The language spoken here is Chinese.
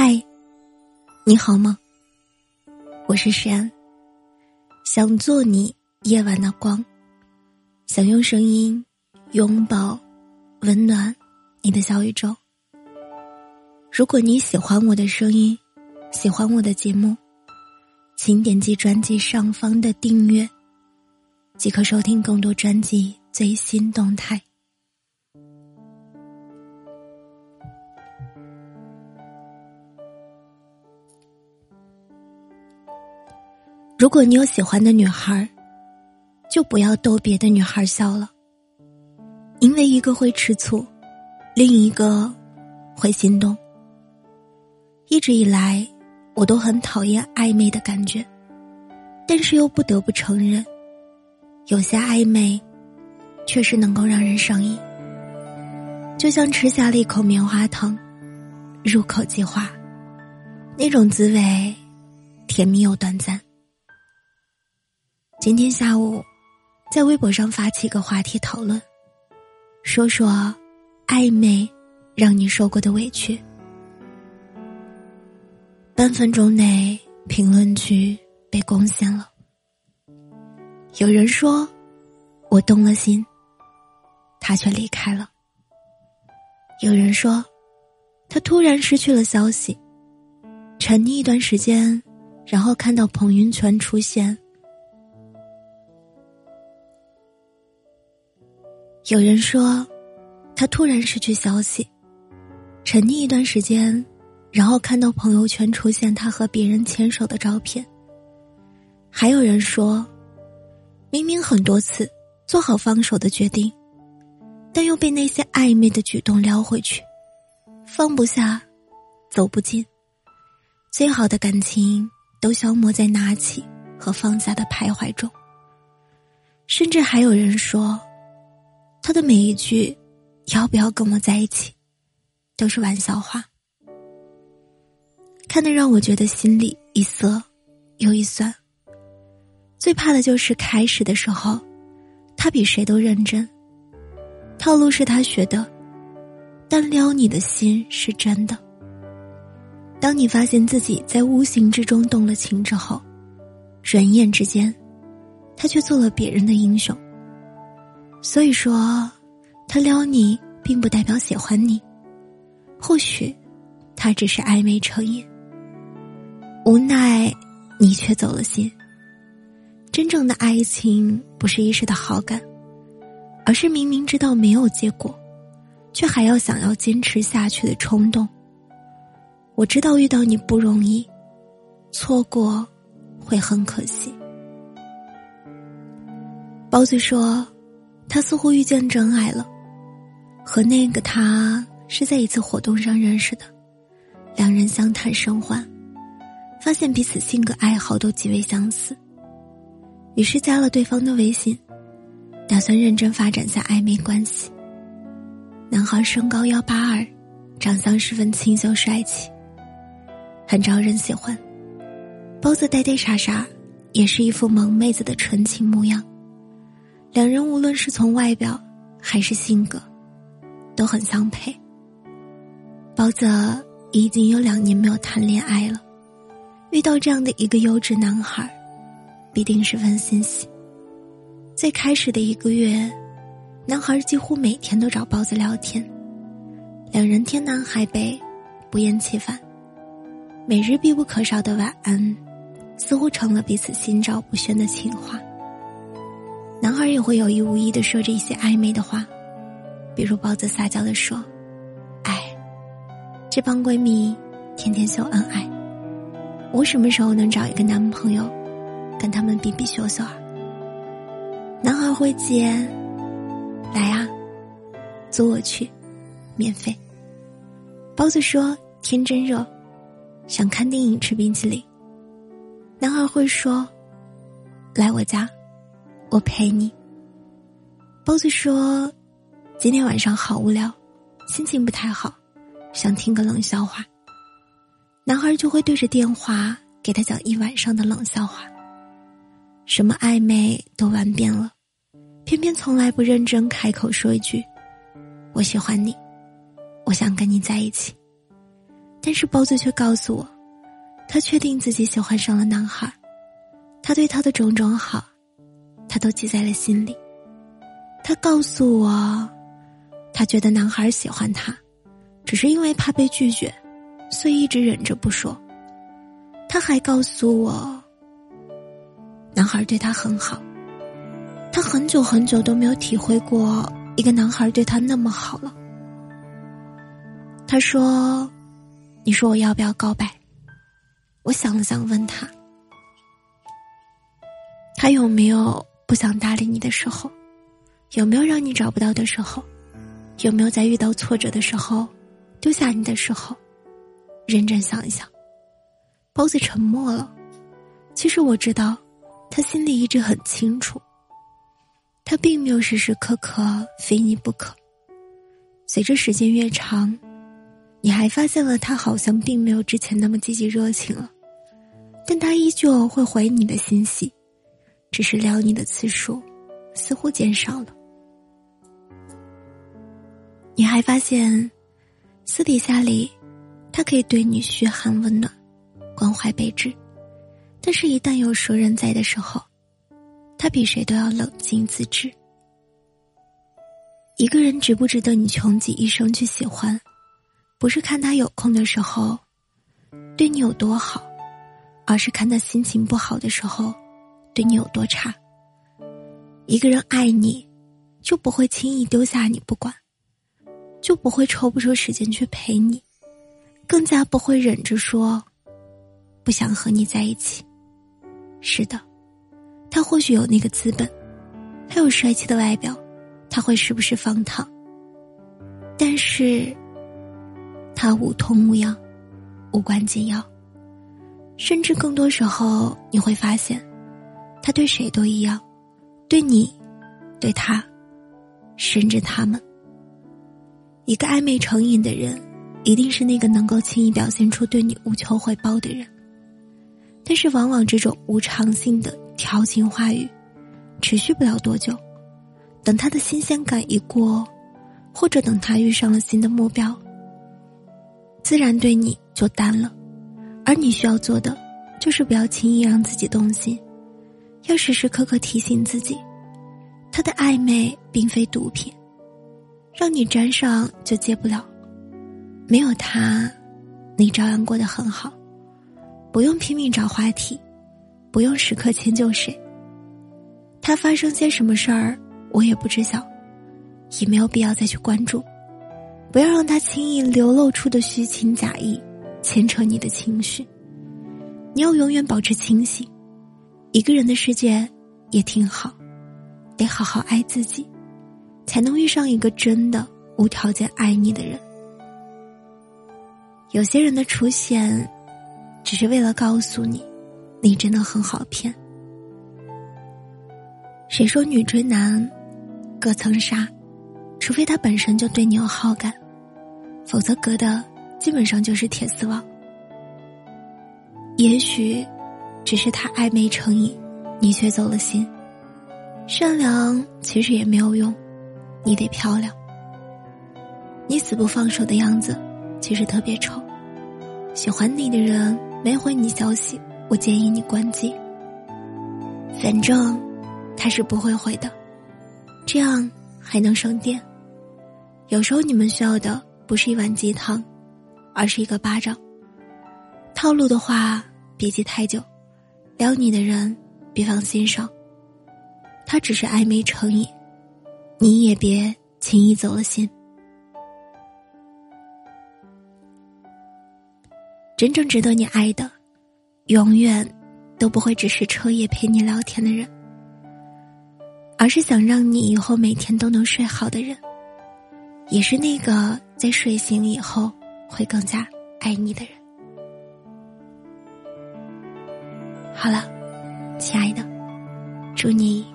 嗨，你好吗？我是山，想做你夜晚的光，想用声音拥抱、温暖你的小宇宙。如果你喜欢我的声音，喜欢我的节目，请点击专辑上方的订阅，即可收听更多专辑最新动态。如果你有喜欢的女孩就不要逗别的女孩笑了，因为一个会吃醋，另一个会心动。一直以来，我都很讨厌暧昧的感觉，但是又不得不承认，有些暧昧确实能够让人上瘾，就像吃下了一口棉花糖，入口即化，那种滋味甜蜜又短暂。今天下午，在微博上发起一个话题讨论，说说暧昧让你受过的委屈。半分钟内，评论区被攻陷了。有人说，我动了心，他却离开了。有人说，他突然失去了消息，沉溺一段时间，然后看到朋友圈出现。有人说，他突然失去消息，沉溺一段时间，然后看到朋友圈出现他和别人牵手的照片。还有人说，明明很多次做好放手的决定，但又被那些暧昧的举动撩回去，放不下，走不进，最好的感情都消磨在拿起和放下的徘徊中。甚至还有人说。他的每一句“要不要跟我在一起”，都是玩笑话，看得让我觉得心里一涩又一酸。最怕的就是开始的时候，他比谁都认真，套路是他学的，但撩你的心是真的。当你发现自己在无形之中动了情之后，转眼之间，他却做了别人的英雄。所以说，他撩你并不代表喜欢你，或许他只是暧昧成瘾。无奈你却走了心。真正的爱情不是一时的好感，而是明明知道没有结果，却还要想要坚持下去的冲动。我知道遇到你不容易，错过会很可惜。包子说。他似乎遇见真爱了，和那个他是在一次活动上认识的，两人相谈甚欢，发现彼此性格爱好都极为相似，于是加了对方的微信，打算认真发展下暧昧关系。男孩身高幺八二，长相十分清秀帅气，很招人喜欢，包子呆呆傻傻，也是一副萌妹子的纯情模样。两人无论是从外表还是性格，都很相配。包子已经有两年没有谈恋爱了，遇到这样的一个优质男孩，必定十分欣喜。最开始的一个月，男孩几乎每天都找包子聊天，两人天南海北，不厌其烦，每日必不可少的晚安，似乎成了彼此心照不宣的情话。男孩也会有意无意的说着一些暧昧的话，比如包子撒娇的说：“哎，这帮闺蜜天天秀恩爱，我什么时候能找一个男朋友，跟他们比比秀秀啊？”男孩会接：“来啊，租我去，免费。”包子说：“天真热，想看电影吃冰淇淋。”男孩会说：“来我家。”我陪你。包子说：“今天晚上好无聊，心情不太好，想听个冷笑话。”男孩就会对着电话给他讲一晚上的冷笑话。什么暧昧都玩遍了，偏偏从来不认真开口说一句：“我喜欢你，我想跟你在一起。”但是包子却告诉我，他确定自己喜欢上了男孩，他对他的种种好，都记在了心里。他告诉我，他觉得男孩喜欢他，只是因为怕被拒绝，所以一直忍着不说。他还告诉我，男孩对他很好，他很久很久都没有体会过一个男孩对他那么好了。他说：“你说我要不要告白？”我想了想，问他：“他有没有不想搭理你的时候？有没有让你找不到的时候？有没有在遇到挫折的时候丢下你的时候？”认真想一想。包子沉默了。其实我知道，他心里一直很清楚。他并没有时时刻刻非你不可。随着时间越长，你还发现了他好像并没有之前那么积极热情了，但他依旧会回你的信息，只是撩你的次数似乎减少了。你还发现，私底下里，他可以对你嘘寒问暖。关怀备至，但是，一旦有熟人在的时候，他比谁都要冷静自制。一个人值不值得你穷极一生去喜欢，不是看他有空的时候对你有多好，而是看他心情不好的时候对你有多差。一个人爱你，就不会轻易丢下你不管，就不会抽不出时间去陪你，更加不会忍着说。不想和你在一起。是的，他或许有那个资本，他有帅气的外表，他会时不时放糖。但是，他无痛无痒，无关紧要。甚至更多时候，你会发现，他对谁都一样，对你，对他，甚至他们。一个暧昧成瘾的人，一定是那个能够轻易表现出对你无求回报的人。但是，往往这种无常性的调情话语，持续不了多久。等他的新鲜感一过，或者等他遇上了新的目标，自然对你就淡了。而你需要做的，就是不要轻易让自己动心，要时时刻刻提醒自己，他的暧昧并非毒品，让你沾上就戒不了。没有他，你照样过得很好。不用拼命找话题，不用时刻迁就谁。他发生些什么事儿，我也不知晓，也没有必要再去关注。不要让他轻易流露出的虚情假意牵扯你的情绪。你要永远保持清醒。一个人的世界也挺好，得好好爱自己，才能遇上一个真的无条件爱你的人。有些人的出现。只是为了告诉你，你真的很好骗。谁说女追男，隔层纱？除非他本身就对你有好感，否则隔的基本上就是铁丝网。也许，只是他暧昧成瘾，你却走了心。善良其实也没有用，你得漂亮。你死不放手的样子，其实特别丑。喜欢你的人。没回你消息，我建议你关机。反正他是不会回的，这样还能省电。有时候你们需要的不是一碗鸡汤，而是一个巴掌。套路的话，别记太久。撩你的人，别放心上。他只是暧昧成瘾，你也别轻易走了心。真正值得你爱的，永远都不会只是彻夜陪你聊天的人，而是想让你以后每天都能睡好的人，也是那个在睡醒以后会更加爱你的人。好了，亲爱的，祝你